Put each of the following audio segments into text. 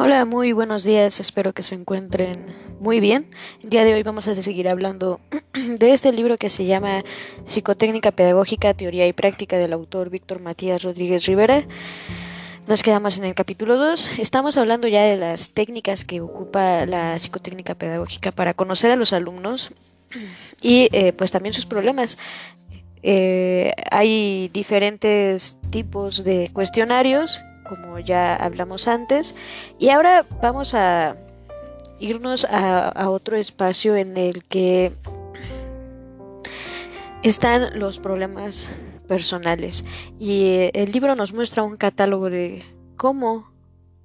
Hola, muy buenos días, espero que se encuentren muy bien. El día de hoy vamos a seguir hablando de este libro que se llama Psicotécnica Pedagógica, Teoría y Práctica del autor Víctor Matías Rodríguez Rivera. Nos quedamos en el capítulo 2. Estamos hablando ya de las técnicas que ocupa la psicotécnica pedagógica para conocer a los alumnos y eh, pues también sus problemas. Eh, hay diferentes tipos de cuestionarios como ya hablamos antes. Y ahora vamos a irnos a, otro espacio en el que están los problemas personales. Y eh, el libro nos muestra un catálogo de cómo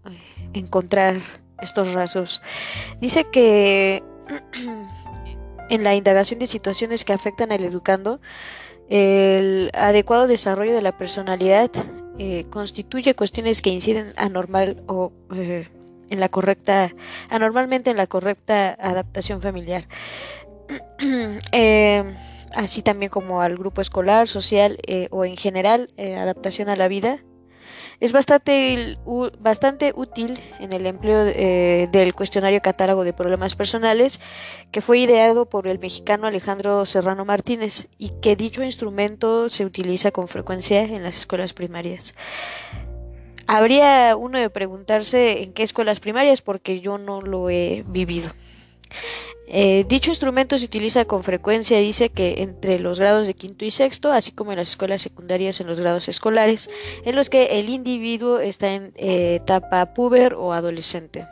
eh, encontrar estos rasgos. Dice que en la indagación de situaciones que afectan al educando, el adecuado desarrollo de la personalidad eh, constituye cuestiones que inciden anormal o eh, en la correcta, anormalmente en la correcta adaptación familiar. Eh, así también como al grupo escolar, social o en general adaptación a la vida es bastante, bastante útil en el empleo eh, del cuestionario catálogo de problemas personales que fue ideado por el mexicano Alejandro Serrano Martínez y que dicho instrumento se utiliza con frecuencia en las escuelas primarias. Habría uno de preguntarse en qué escuelas primarias porque yo no lo he vivido. Eh, dicho instrumento se utiliza con frecuencia, dice que entre los grados de quinto y sexto, así como en las escuelas secundarias en los grados escolares, en los que el individuo está en eh, etapa puber o adolescente.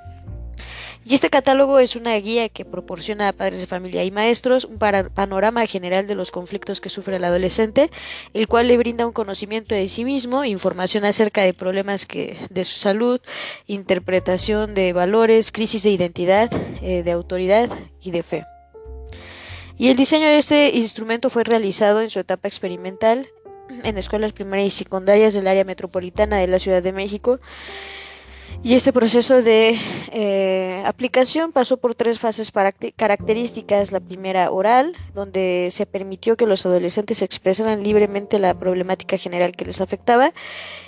Y este catálogo es una guía que proporciona a padres de familia y maestros un panorama general de los conflictos que sufre el adolescente, el cual le brinda un conocimiento de sí mismo, información acerca de problemas que, de su salud, interpretación de valores, crisis de identidad, eh, de autoridad y de fe. Y el diseño de este instrumento fue realizado en su etapa experimental en escuelas primarias y secundarias del área metropolitana de la Ciudad de México y este proceso de eh, aplicación pasó por tres fases características. La primera oral, donde se permitió que los adolescentes expresaran libremente la problemática general que les afectaba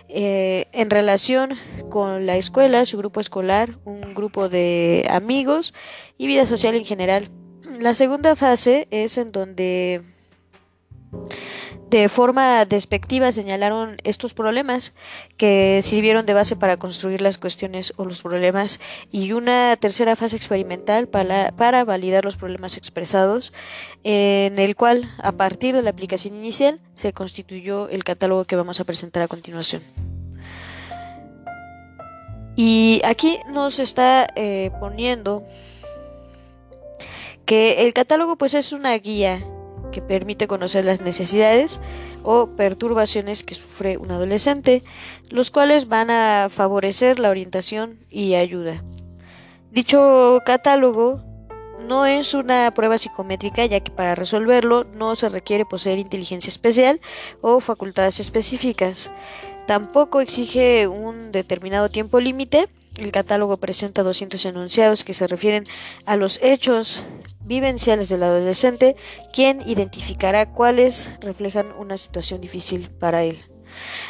eh, en relación con la escuela, su grupo escolar, un grupo de amigos y vida social en general. La segunda fase es en donde de forma despectiva señalaron estos problemas que sirvieron de base para construir las cuestiones o los problemas y una tercera fase experimental para, para validar los problemas expresados en el cual a partir de la aplicación inicial se constituyó el catálogo que vamos a presentar a continuación. Y aquí nos está eh, poniendo que el catálogo pues es una guía que permite conocer las necesidades o perturbaciones que sufre un adolescente, los cuales van a favorecer la orientación y ayuda. Dicho catálogo no es una prueba psicométrica, ya que para resolverlo no se requiere poseer inteligencia especial o facultades específicas. Tampoco exige un determinado tiempo límite. El catálogo presenta 200 enunciados que se refieren a los hechos vivenciales del adolescente, quien identificará cuáles reflejan una situación difícil para él.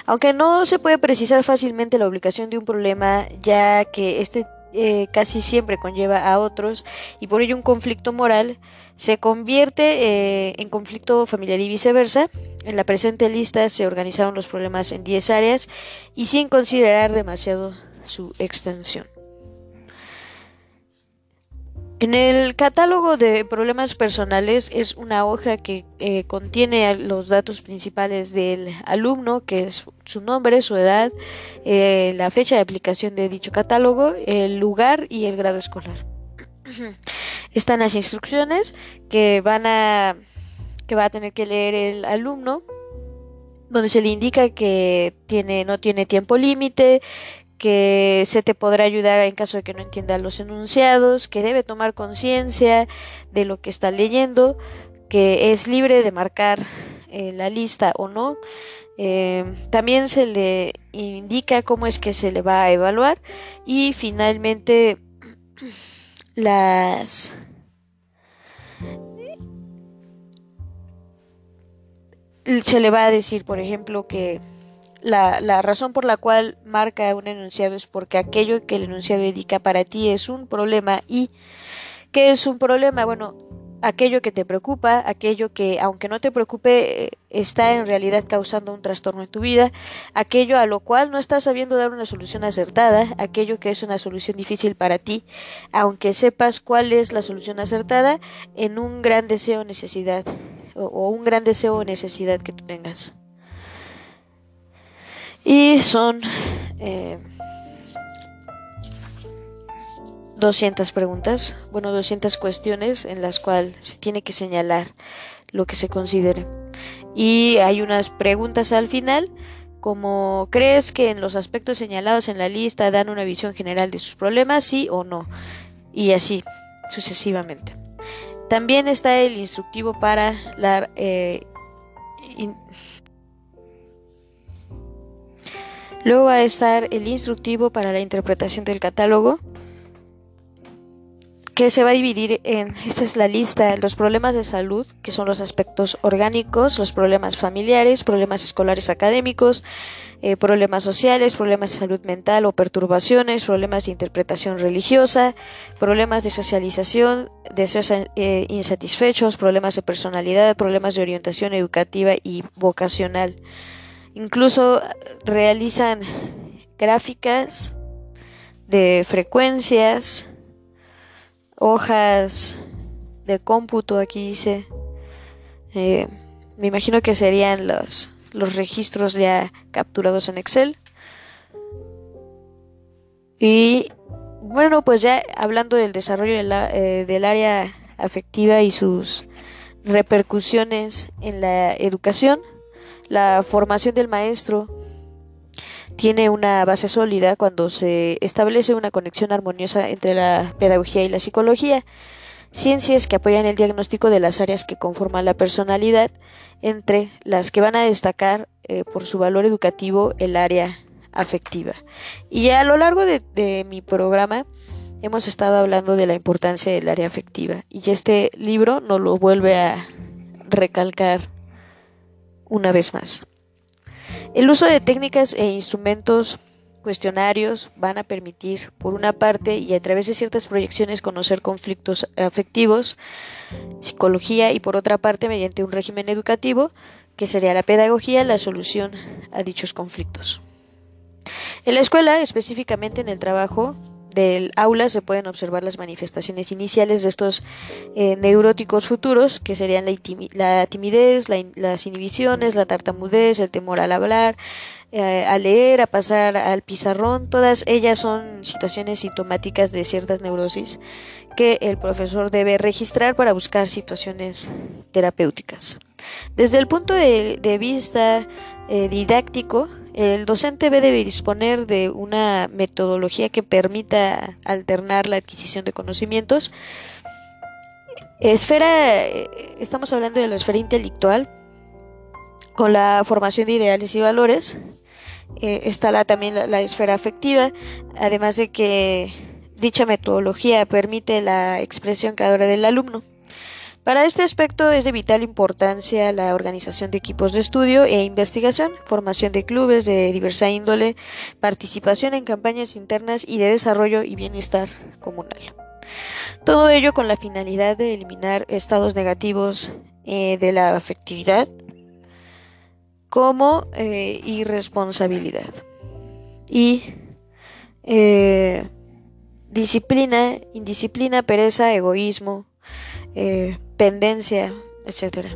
Aunque no se puede precisar fácilmente la ubicación de un problema, ya que este eh, casi siempre conlleva a otros y por ello un conflicto moral se convierte eh, en conflicto familiar y viceversa. En la presente lista se organizaron los problemas en 10 áreas y sin considerar demasiado su extensión. En el catálogo de problemas personales es una hoja que eh, contiene los datos principales del alumno, que es su nombre, su edad, eh, la fecha de aplicación de dicho catálogo, el lugar y el grado escolar. Están las instrucciones que van a que va a tener que leer el alumno donde se le indica que tiene no tiene tiempo límite, que se te podrá ayudar en caso de que no entienda los enunciados, que debe tomar conciencia de lo que está leyendo, que es libre de marcar eh, la lista o no. Eh, también se le indica cómo es que se le va a evaluar y finalmente las se le va a decir, por ejemplo, que la, la, razón por la cual marca un enunciado es porque aquello que el enunciado indica para ti es un problema y ¿qué es un problema? Bueno, aquello que te preocupa, aquello que, aunque no te preocupe, eh, está en realidad causando un trastorno en tu vida, aquello a lo cual no estás sabiendo dar una solución acertada, aquello que es una solución difícil para ti, aunque sepas cuál es la solución acertada, en un gran deseo o necesidad, o, un gran deseo o necesidad que tú tengas. Y son... Eh, 200 preguntas, bueno, 200 cuestiones en las cuales se tiene que señalar lo que se considere. Y hay unas preguntas al final, como ¿crees que en los aspectos señalados en la lista dan una visión general de sus problemas, sí o no? Y así, sucesivamente. También está el instructivo para la... Eh, Luego va a estar el instructivo para la interpretación del catálogo, que se va a dividir en, esta es la lista, los problemas de salud, que son los aspectos orgánicos, los problemas familiares, problemas escolares académicos, eh, problemas sociales, problemas de salud mental o perturbaciones, problemas de interpretación religiosa, problemas de socialización, deseos eh, insatisfechos, problemas de personalidad, problemas de orientación educativa y vocacional. Incluso realizan gráficas de frecuencias, hojas de cómputo, aquí dice. Eh, me imagino que serían los, los registros ya capturados en Excel. Y bueno, pues ya hablando del desarrollo eh, del área afectiva y sus repercusiones en la educación, la formación del maestro tiene una base sólida cuando se establece una conexión armoniosa entre la pedagogía y la psicología, ciencias que apoyan el diagnóstico de las áreas que conforman la personalidad, entre las que van a destacar eh, por su valor educativo el área afectiva. Y a lo largo de, de mi programa hemos estado hablando de la importancia del área afectiva y este libro nos lo vuelve a recalcar una vez más. El uso de técnicas e instrumentos cuestionarios van a permitir, por una parte, y a través de ciertas proyecciones, conocer conflictos afectivos, psicología, y por otra parte, mediante un régimen educativo, que sería la pedagogía, la solución a dichos conflictos. En la escuela, específicamente en el trabajo, del aula se pueden observar las manifestaciones iniciales de estos eh, neuróticos futuros, que serían la, timidez, las inhibiciones, la tartamudez, el temor al hablar, eh, a leer, a pasar al pizarrón. Todas ellas son situaciones sintomáticas de ciertas neurosis que el profesor debe registrar para buscar situaciones terapéuticas. Desde el punto de, vista eh, didáctico, el docente debe disponer de una metodología que permita alternar la adquisición de conocimientos. Esfera, eh, estamos hablando de la esfera intelectual, con la formación de ideales y valores. Eh, está la, también la, esfera afectiva, además de que dicha metodología permite la expresión cada hora del alumno. Para este aspecto es de vital importancia la organización de equipos de estudio e investigación, formación de clubes de diversa índole, participación en campañas internas y de desarrollo y bienestar comunal. Todo ello con la finalidad de eliminar estados negativos eh, de la afectividad como eh, irresponsabilidad y eh, disciplina, indisciplina, pereza, egoísmo, dependencia, etc.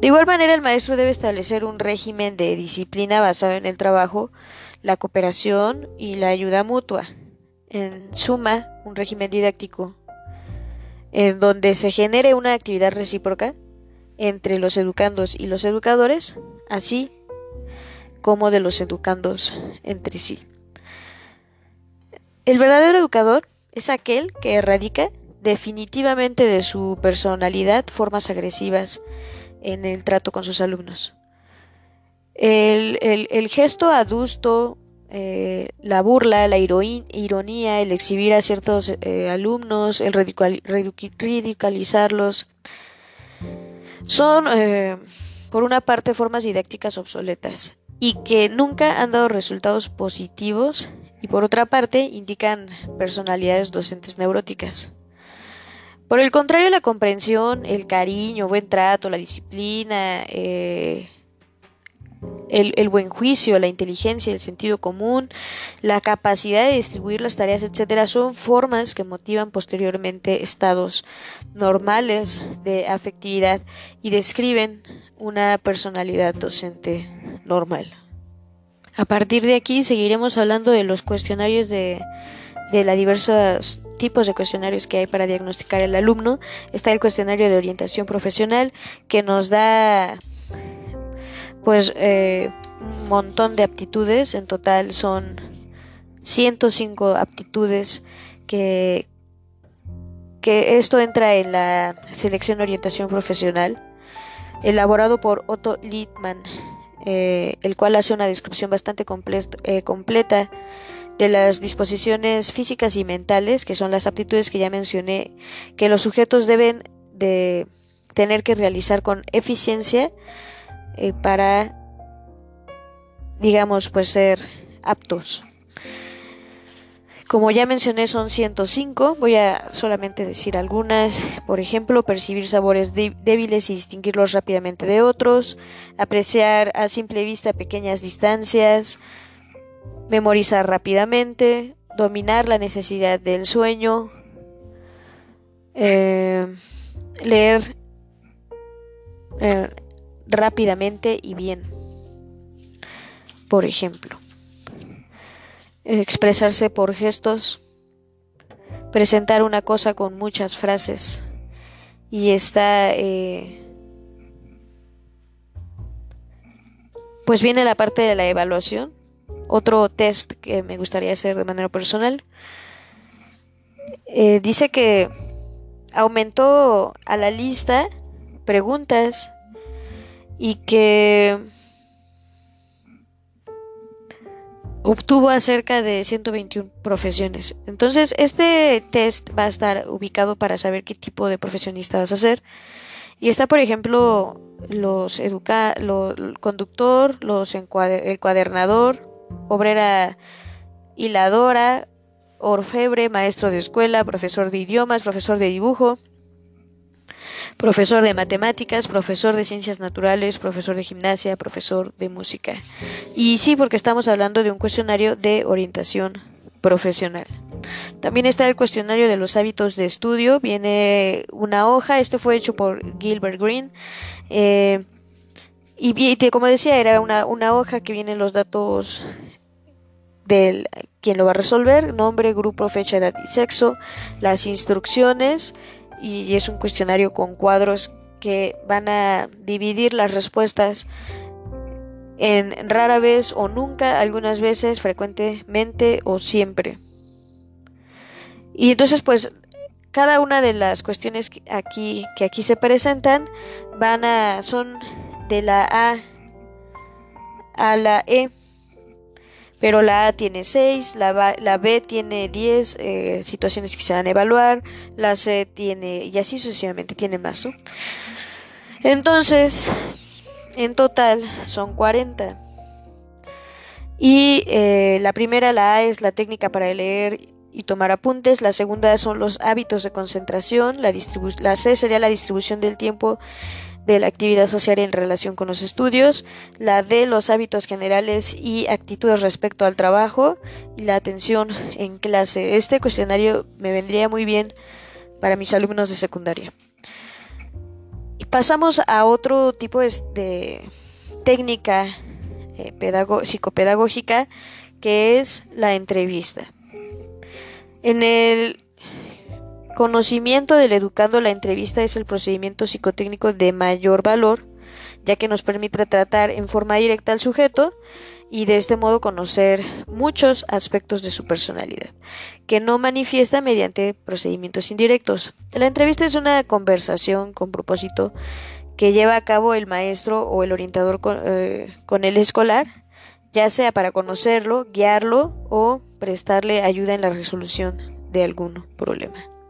De igual manera, el maestro debe establecer un régimen de disciplina basado en el trabajo, la cooperación y la ayuda mutua. En suma, un régimen didáctico en donde se genere una actividad recíproca entre los educandos y los educadores, así como de los educandos entre sí. El verdadero educador es aquel que erradica definitivamente de su personalidad formas agresivas en el trato con sus alumnos. El, gesto adusto, eh, la burla, la ironía, el exhibir a ciertos eh, alumnos, el ridicularizarlos, son, eh, por una parte, formas didácticas obsoletas y que nunca han dado resultados positivos y por otra parte indican personalidades docentes neuróticas. Por el contrario, la comprensión, el cariño, buen trato, la disciplina, eh, el, buen juicio, la inteligencia, el sentido común, la capacidad de distribuir las tareas, etcétera, son formas que motivan posteriormente estados normales de afectividad y describen una personalidad docente normal. A partir de aquí seguiremos hablando de los cuestionarios de, de los diversos tipos de cuestionarios que hay para diagnosticar el alumno. Está el cuestionario de orientación profesional que nos da pues eh, un montón de aptitudes, en total son 105 aptitudes que, que esto entra en la selección de orientación profesional, elaborado por Otto Littmann, eh, el cual hace una descripción bastante eh, completa de las disposiciones físicas y mentales, que son las aptitudes que ya mencioné, que los sujetos deben de tener que realizar con eficiencia eh, para, digamos, pues ser aptos. Como ya mencioné, son 105. Voy a solamente decir algunas. Por ejemplo, percibir sabores débiles y distinguirlos rápidamente de otros. Apreciar a simple vista pequeñas distancias. Memorizar rápidamente. Dominar la necesidad del sueño. Eh, leer eh, rápidamente y bien. Por ejemplo, expresarse por gestos, presentar una cosa con muchas frases y está... Eh, pues viene la parte de la evaluación, otro test que me gustaría hacer de manera personal. Eh, dice que aumentó a la lista preguntas y que obtuvo acerca de 121 profesiones. Entonces, este test va a estar ubicado para saber qué tipo de profesionista vas a ser. Y está, por ejemplo, los educa el conductor, los el cuadernador, obrera hiladora, orfebre, maestro de escuela, profesor de idiomas, profesor de dibujo, profesor de matemáticas, profesor de ciencias naturales, profesor de gimnasia, profesor de música. Y sí, porque estamos hablando de un cuestionario de orientación profesional. También está el cuestionario de los hábitos de estudio. Viene una hoja, este fue hecho por Gilbert Green. Eh, y, como decía, era una, una hoja que vienen los datos del quien lo va a resolver, nombre, grupo, fecha, edad y sexo, las instrucciones y es un cuestionario con cuadros que van a dividir las respuestas en rara vez o nunca, algunas veces, frecuentemente o siempre. Y entonces pues cada una de las cuestiones aquí que aquí se presentan van a son de la A a la E pero la A tiene 6, la, la, B tiene 10 eh, situaciones que se van a evaluar, la C tiene, y así sucesivamente, tiene más. Entonces, en total son 40. Y eh, la primera, la A, es la técnica para leer y tomar apuntes, la segunda son los hábitos de concentración, la, la C sería la distribución del tiempo de la actividad social en relación con los estudios, la de los hábitos generales y actitudes respecto al trabajo y la atención en clase. Este cuestionario me vendría muy bien para mis alumnos de secundaria. Y pasamos a otro tipo de, técnica eh, psicopedagógica que es la entrevista. En el Conocimiento del educando, la entrevista es el procedimiento psicotécnico de mayor valor, ya que nos permite tratar en forma directa al sujeto y de este modo conocer muchos aspectos de su personalidad, que no manifiesta mediante procedimientos indirectos. La entrevista es una conversación con propósito que lleva a cabo el maestro o el orientador con, eh, con el escolar, ya sea para conocerlo, guiarlo o prestarle ayuda en la resolución de algún problema.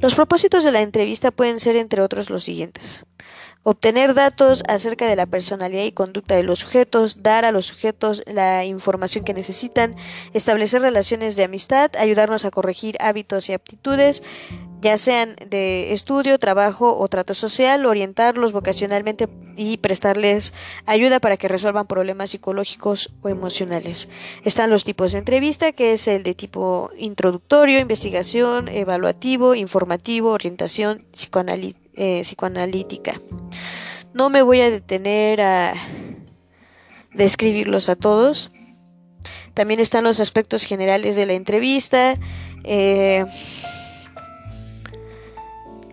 Los propósitos de la entrevista pueden ser, entre otros, los siguientes. Obtener datos acerca de la personalidad y conducta de los sujetos, dar a los sujetos la información que necesitan, establecer relaciones de amistad, ayudarnos a corregir hábitos y aptitudes, ya sean de estudio, trabajo o trato social, orientarlos vocacionalmente y prestarles ayuda para que resuelvan problemas psicológicos o emocionales. Están los tipos de entrevista, que es el de tipo introductorio, investigación, evaluativo, informativo, orientación eh, psicoanalítica. No me voy a detener a describirlos a todos. También están los aspectos generales de la entrevista. Eh,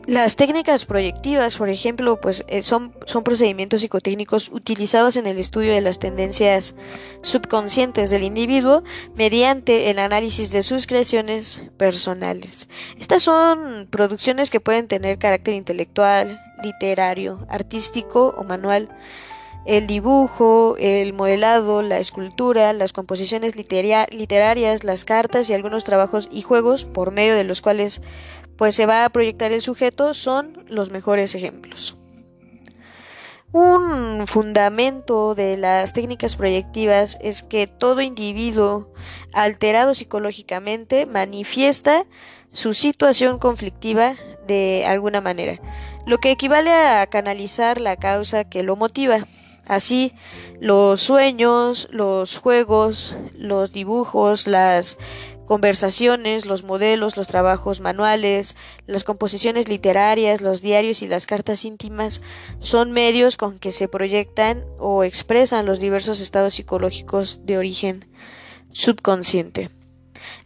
las técnicas proyectivas, por ejemplo, pues eh, son, son procedimientos psicotécnicos utilizados en el estudio de las tendencias subconscientes del individuo mediante el análisis de sus creaciones personales. Estas son producciones que pueden tener carácter intelectual, literario, artístico o manual. El dibujo, el modelado, la escultura, las composiciones literarias, las cartas y algunos trabajos y juegos por medio de los cuales pues se va a proyectar el sujeto son los mejores ejemplos. Un fundamento de las técnicas proyectivas es que todo individuo alterado psicológicamente manifiesta su situación conflictiva de alguna manera, lo que equivale a canalizar la causa que lo motiva. Así, los sueños, los juegos, los dibujos, las conversaciones, los modelos, los trabajos manuales, las composiciones literarias, los diarios y las cartas íntimas son medios con que se proyectan o expresan los diversos estados psicológicos de origen subconsciente.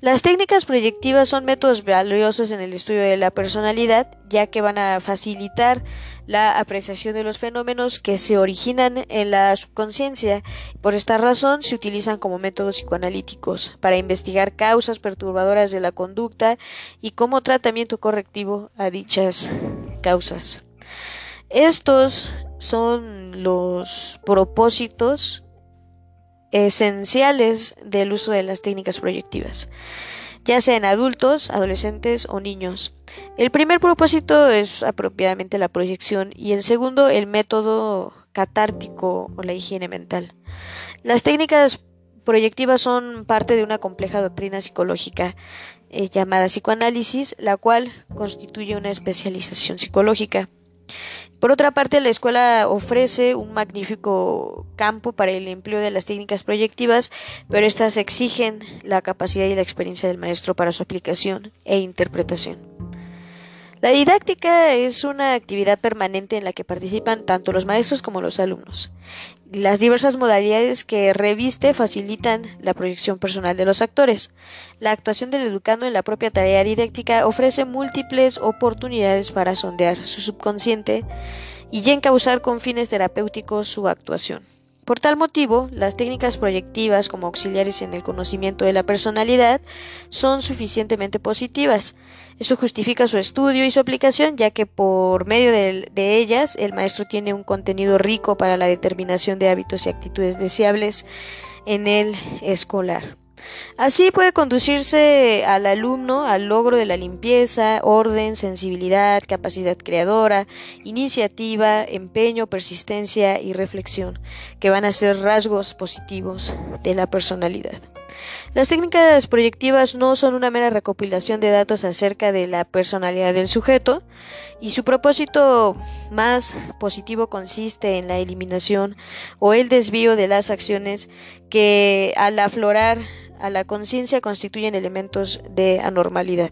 Las técnicas proyectivas son métodos valiosos en el estudio de la personalidad, ya que van a facilitar la apreciación de los fenómenos que se originan en la subconsciencia. Por esta razón se utilizan como métodos psicoanalíticos para investigar causas perturbadoras de la conducta y como tratamiento correctivo a dichas causas. Estos son los propósitos esenciales del uso de las técnicas proyectivas, ya sea en adultos, adolescentes o niños. El primer propósito es apropiadamente la proyección y el segundo el método catártico o la higiene mental. Las técnicas proyectivas son parte de una compleja doctrina psicológica eh, llamada psicoanálisis, la cual constituye una especialización psicológica. Por otra parte, la escuela ofrece un magnífico campo para el empleo de las técnicas proyectivas, pero estas exigen la capacidad y la experiencia del maestro para su aplicación e interpretación. La didáctica es una actividad permanente en la que participan tanto los maestros como los alumnos. Las diversas modalidades que reviste facilitan la proyección personal de los actores. La actuación del educando en la propia tarea didáctica ofrece múltiples oportunidades para sondear su subconsciente y encauzar con fines terapéuticos su actuación. Por tal motivo, las técnicas proyectivas como auxiliares en el conocimiento de la personalidad son suficientemente positivas. Eso justifica su estudio y su aplicación, ya que por medio de, ellas el maestro tiene un contenido rico para la determinación de hábitos y actitudes deseables en el escolar. Así puede conducirse al alumno al logro de la limpieza, orden, sensibilidad, capacidad creadora, iniciativa, empeño, persistencia y reflexión, que van a ser rasgos positivos de la personalidad. Las técnicas proyectivas no son una mera recopilación de datos acerca de la personalidad del sujeto y su propósito más positivo consiste en la eliminación o el desvío de las acciones que al aflorar a la conciencia constituyen elementos de anormalidad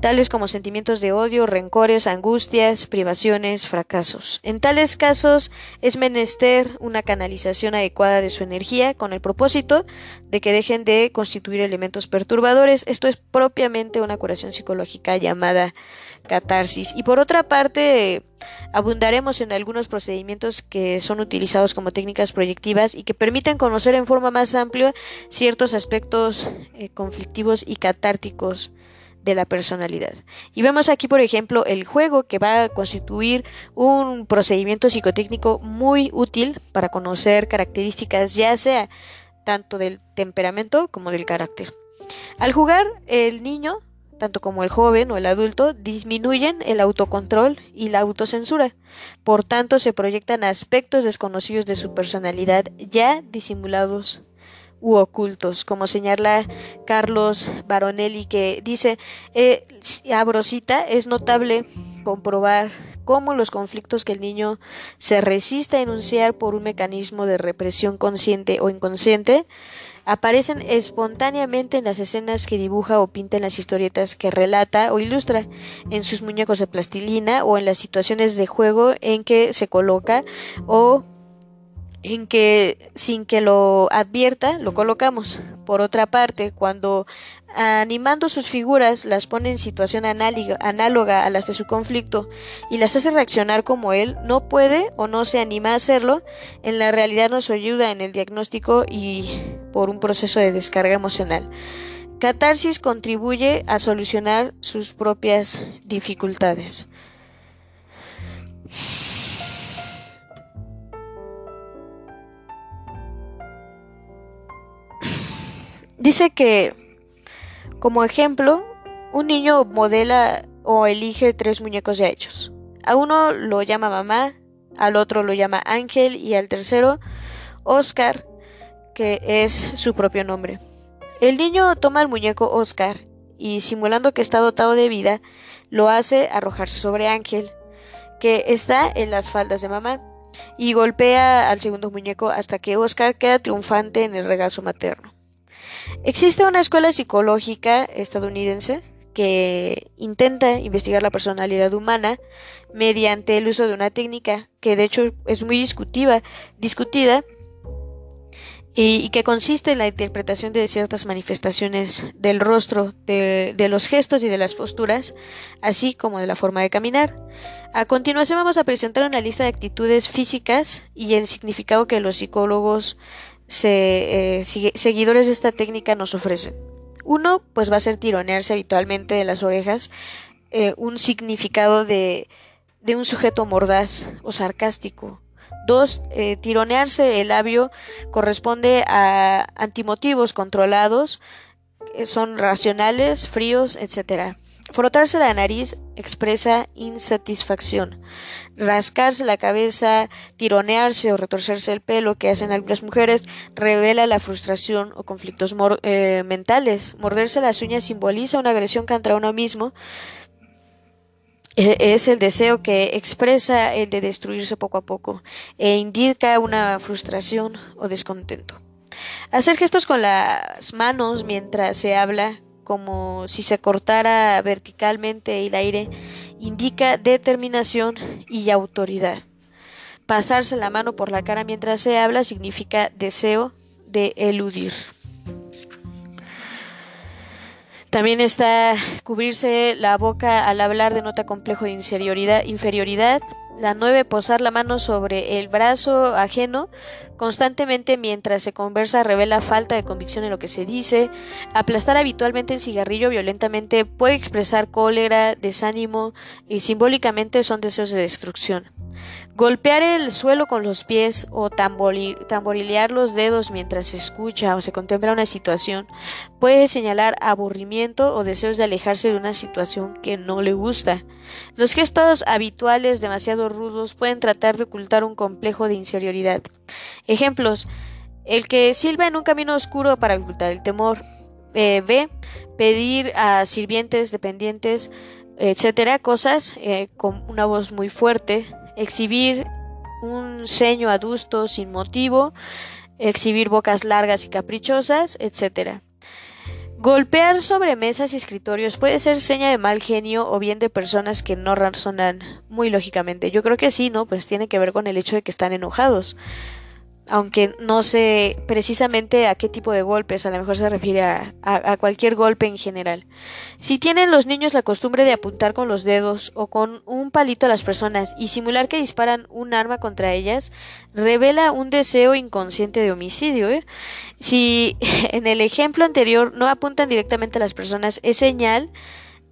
tales como sentimientos de odio, rencores, angustias, privaciones, fracasos. En tales casos es menester una canalización adecuada de su energía con el propósito de que dejen de constituir elementos perturbadores. Esto es propiamente una curación psicológica llamada catarsis. Y por otra parte, abundaremos en algunos procedimientos que son utilizados como técnicas proyectivas y que permiten conocer en forma más amplia ciertos aspectos eh, conflictivos y catárticos de la personalidad. Y vemos aquí, por ejemplo, el juego que va a constituir un procedimiento psicotécnico muy útil para conocer características ya sea tanto del temperamento como del carácter. Al jugar, el niño tanto como el joven o el adulto, disminuyen el autocontrol y la autocensura. Por tanto, se proyectan aspectos desconocidos de su personalidad ya disimulados u ocultos, como señala Carlos Baronelli, que dice, eh, abrosita, es notable comprobar cómo los conflictos que el niño se resiste a enunciar por un mecanismo de represión consciente o inconsciente aparecen espontáneamente en las escenas que dibuja o pinta en las historietas que relata o ilustra, en sus muñecos de plastilina o en las situaciones de juego en que se coloca o en que sin que lo advierta lo colocamos. Por otra parte, cuando animando sus figuras las pone en situación análoga a las de su conflicto y las hace reaccionar como él, no puede o no se anima a hacerlo, en la realidad nos ayuda en el diagnóstico y por un proceso de descarga emocional. Catarsis contribuye a solucionar sus propias dificultades. Dice que, como ejemplo, un niño modela o elige tres muñecos ya hechos. A uno lo llama mamá, al otro lo llama Ángel y al tercero Oscar, que es su propio nombre. El niño toma el muñeco Oscar y, simulando que está dotado de vida, lo hace arrojarse sobre Ángel, que está en las faldas de mamá, y golpea al segundo muñeco hasta que Oscar queda triunfante en el regazo materno. Existe una escuela psicológica estadounidense que intenta investigar la personalidad humana mediante el uso de una técnica que de hecho es muy discutida, discutida y, que consiste en la interpretación de ciertas manifestaciones del rostro, de, los gestos y de las posturas, así como de la forma de caminar. A continuación vamos a presentar una lista de actitudes físicas y el significado que los psicólogos se, eh, seguidores de esta técnica nos ofrecen. Uno, pues va a ser tironearse habitualmente de las orejas, eh, un significado de, de, un sujeto mordaz o sarcástico. Dos, eh, tironearse el labio corresponde a antimotivos controlados, son racionales, fríos, etc. Frotarse la nariz expresa insatisfacción. Rascarse la cabeza, tironearse o retorcerse el pelo que hacen algunas mujeres revela la frustración o conflictos eh, mentales. Morderse las uñas simboliza una agresión contra uno mismo. E, es el deseo que expresa el de destruirse poco a poco e indica una frustración o descontento. Hacer gestos con las manos mientras se habla como si se cortara verticalmente el aire, indica determinación y autoridad. Pasarse la mano por la cara mientras se habla significa deseo de eludir. También está cubrirse la boca al hablar de nota complejo de inferioridad, inferioridad la 9. Posar la mano sobre el brazo ajeno constantemente mientras se conversa revela falta de convicción en lo que se dice. Aplastar habitualmente el cigarrillo violentamente puede expresar cólera, desánimo y simbólicamente son deseos de destrucción. Golpear el suelo con los pies o tamborilear los dedos mientras se escucha o se contempla una situación puede señalar aburrimiento o deseos de alejarse de una situación que no le gusta. Los gestos habituales demasiado rudos pueden tratar de ocultar un complejo de inferioridad. Ejemplos: el que silba en un camino oscuro para ocultar el temor. Eh, B. Pedir a sirvientes, dependientes, etcétera, cosas eh, con una voz muy fuerte exhibir un ceño adusto sin motivo, exhibir bocas largas y caprichosas, etc. Golpear sobre mesas y escritorios puede ser seña de mal genio o bien de personas que no razonan muy lógicamente. Yo creo que sí, ¿no? Pues tiene que ver con el hecho de que están enojados aunque no sé precisamente a qué tipo de golpes, a lo mejor se refiere a, cualquier golpe en general. Si tienen los niños la costumbre de apuntar con los dedos o con un palito a las personas y simular que disparan un arma contra ellas, revela un deseo inconsciente de homicidio. ¿eh? Si en el ejemplo anterior no apuntan directamente a las personas, es señal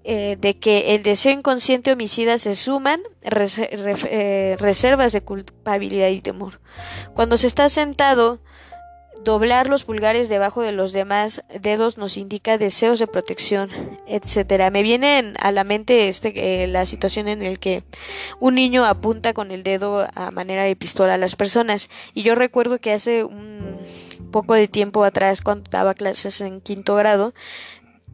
eh, de que el deseo inconsciente homicida se suman eh, reservas de culpabilidad y temor. Cuando se está sentado Doblar los pulgares debajo de los demás dedos nos indica deseos de protección, etcétera. Me viene a la mente este, eh, la situación en la que un niño apunta con el dedo a manera de pistola a las personas. Y yo recuerdo que hace un poco de tiempo atrás, cuando daba clases en quinto grado,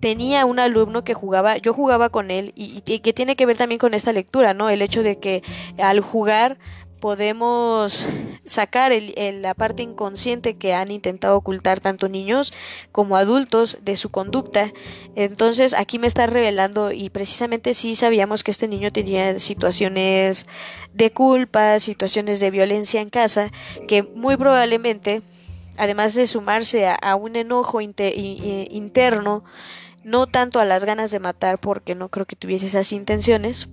tenía un alumno que jugaba, yo jugaba con él y, y, que tiene que ver también con esta lectura, ¿no? El hecho de que al jugar podemos sacar el, la parte inconsciente que han intentado ocultar tanto niños como adultos de su conducta. Entonces aquí me está revelando y precisamente sí sabíamos que este niño tenía situaciones de culpa, situaciones de violencia en casa, que muy probablemente, además de sumarse a, un enojo interno, no tanto a las ganas de matar porque no creo que tuviese esas intenciones,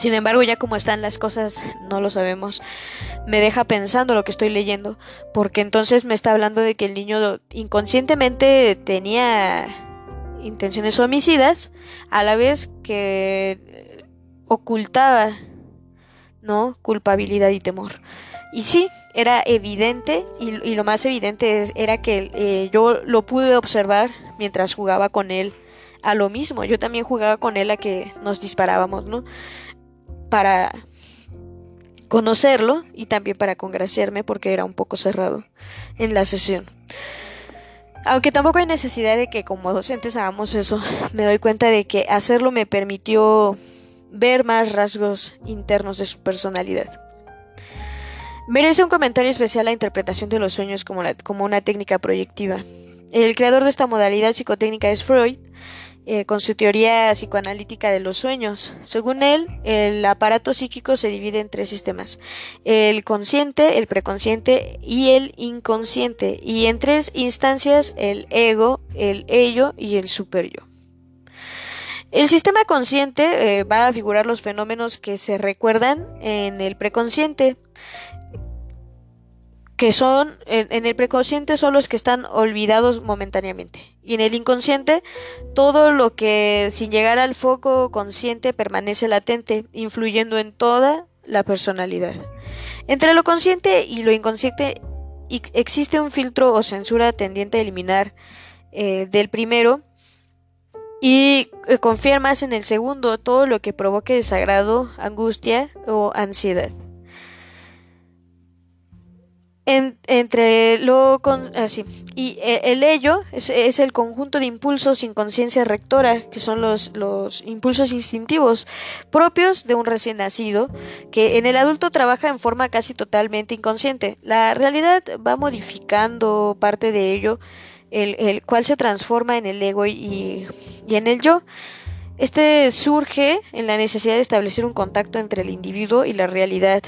sin embargo, ya como están las cosas, no lo sabemos, me deja pensando lo que estoy leyendo, porque entonces me está hablando de que el niño inconscientemente tenía intenciones homicidas, a la vez que ocultaba, ¿no? culpabilidad y temor. Y sí, era evidente, y, lo más evidente era que eh, yo lo pude observar mientras jugaba con él a lo mismo. Yo también jugaba con él a que nos disparábamos, ¿no? para conocerlo y también para congraciarme porque era un poco cerrado en la sesión. Aunque tampoco hay necesidad de que como docentes hagamos eso, me doy cuenta de que hacerlo me permitió ver más rasgos internos de su personalidad. Merece un comentario especial la interpretación de los sueños como, como una técnica proyectiva. El creador de esta modalidad psicotécnica es Freud, eh, con su teoría psicoanalítica de los sueños. Según él, el aparato psíquico se divide en tres sistemas, el consciente, el preconsciente y el inconsciente, y en tres instancias el ego, el ello y el superyo. El sistema consciente eh, va a figurar los fenómenos que se recuerdan en el preconsciente que son en, el preconsciente son los que están olvidados momentáneamente y en el inconsciente todo lo que sin llegar al foco consciente permanece latente, influyendo en toda la personalidad. Entre lo consciente y lo inconsciente existe un filtro o censura tendiente a eliminar eh, del primero y eh, confía más en el segundo todo lo que provoque desagrado, angustia o ansiedad entre lo con, así y e, el ello es, es, el conjunto de impulsos sin conciencia rectora que son los, los impulsos instintivos propios de un recién nacido que en el adulto trabaja en forma casi totalmente inconsciente. La realidad va modificando parte de ello el, el cual se transforma en el ego y, y en el yo. Este surge en la necesidad de establecer un contacto entre el individuo y la realidad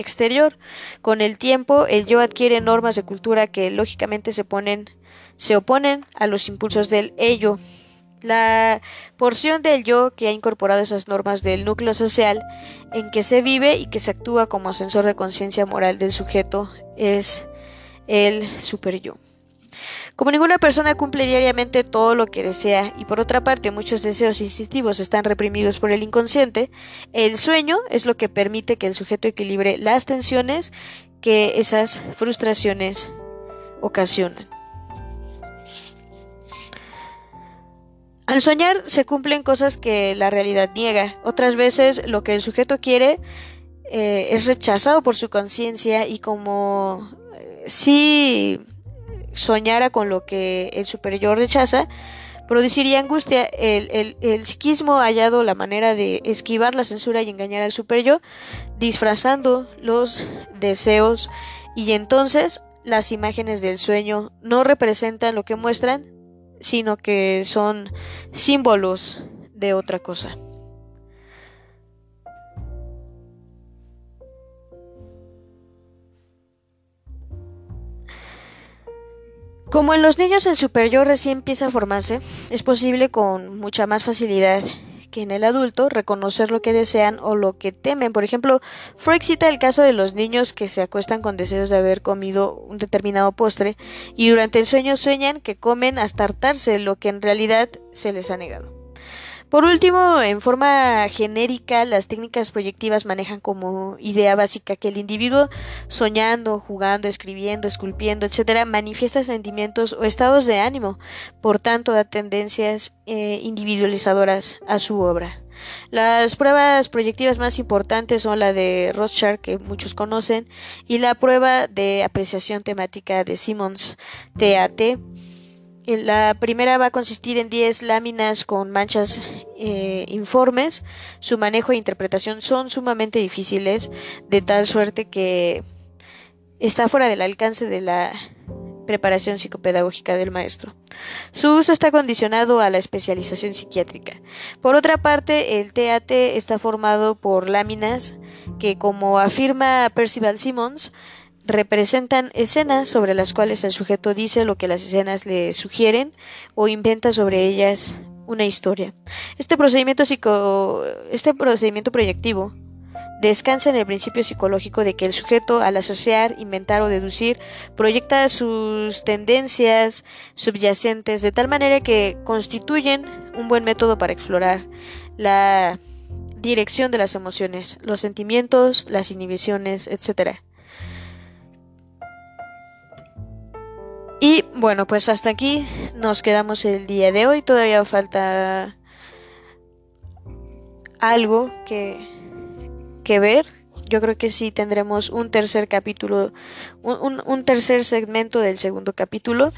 exterior. Con el tiempo, el yo adquiere normas de cultura que lógicamente se ponen se oponen a los impulsos del ello. La porción del yo que ha incorporado esas normas del núcleo social en que se vive y que se actúa como sensor de conciencia moral del sujeto es el super yo. Como ninguna persona cumple diariamente todo lo que desea y por otra parte muchos deseos instintivos están reprimidos por el inconsciente, el sueño es lo que permite que el sujeto equilibre las tensiones que esas frustraciones ocasionan. Al soñar se cumplen cosas que la realidad niega. Otras veces lo que el sujeto quiere eh, es rechazado por su conciencia y como eh, si soñara con lo que el superior rechaza, produciría angustia. El, el, psiquismo ha hallado la manera de esquivar la censura y engañar al superior, disfrazando los deseos y entonces las imágenes del sueño no representan lo que muestran, sino que son símbolos de otra cosa. Como en los niños el superior recién empieza a formarse, es posible con mucha más facilidad que en el adulto reconocer lo que desean o lo que temen. Por ejemplo, Freud cita el caso de los niños que se acuestan con deseos de haber comido un determinado postre y durante el sueño sueñan que comen hasta hartarse lo que en realidad se les ha negado. Por último, en forma genérica, las técnicas proyectivas manejan como idea básica que el individuo soñando, jugando, escribiendo, esculpiendo, etc., manifiesta sentimientos o estados de ánimo, por tanto da tendencias eh, individualizadoras a su obra. Las pruebas proyectivas más importantes son la de Rothschild, que muchos conocen, y la prueba de apreciación temática de Simmons, TAT. La primera va a consistir en 10 láminas con manchas eh, informes. Su manejo e interpretación son sumamente difíciles, de tal suerte que está fuera del alcance de la preparación psicopedagógica del maestro. Su uso está condicionado a la especialización psiquiátrica. Por otra parte, el TAT está formado por láminas que, como afirma Percival Simmons, representan escenas sobre las cuales el sujeto dice lo que las escenas le sugieren o inventa sobre ellas una historia. Este procedimiento psico este procedimiento proyectivo descansa en el principio psicológico de que el sujeto, al asociar, inventar o deducir, proyecta sus tendencias subyacentes de tal manera que constituyen un buen método para explorar la dirección de las emociones, los sentimientos, las inhibiciones, etc. Y bueno, pues hasta aquí nos quedamos el día de hoy. Todavía falta algo que que ver. Yo creo que sí tendremos un tercer capítulo, un, un, tercer segmento del segundo capítulo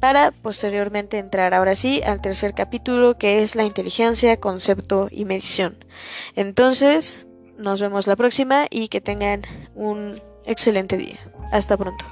para posteriormente entrar ahora sí al tercer capítulo que es la inteligencia, concepto y medición. Entonces, nos vemos la próxima y que tengan un excelente día. Hasta pronto.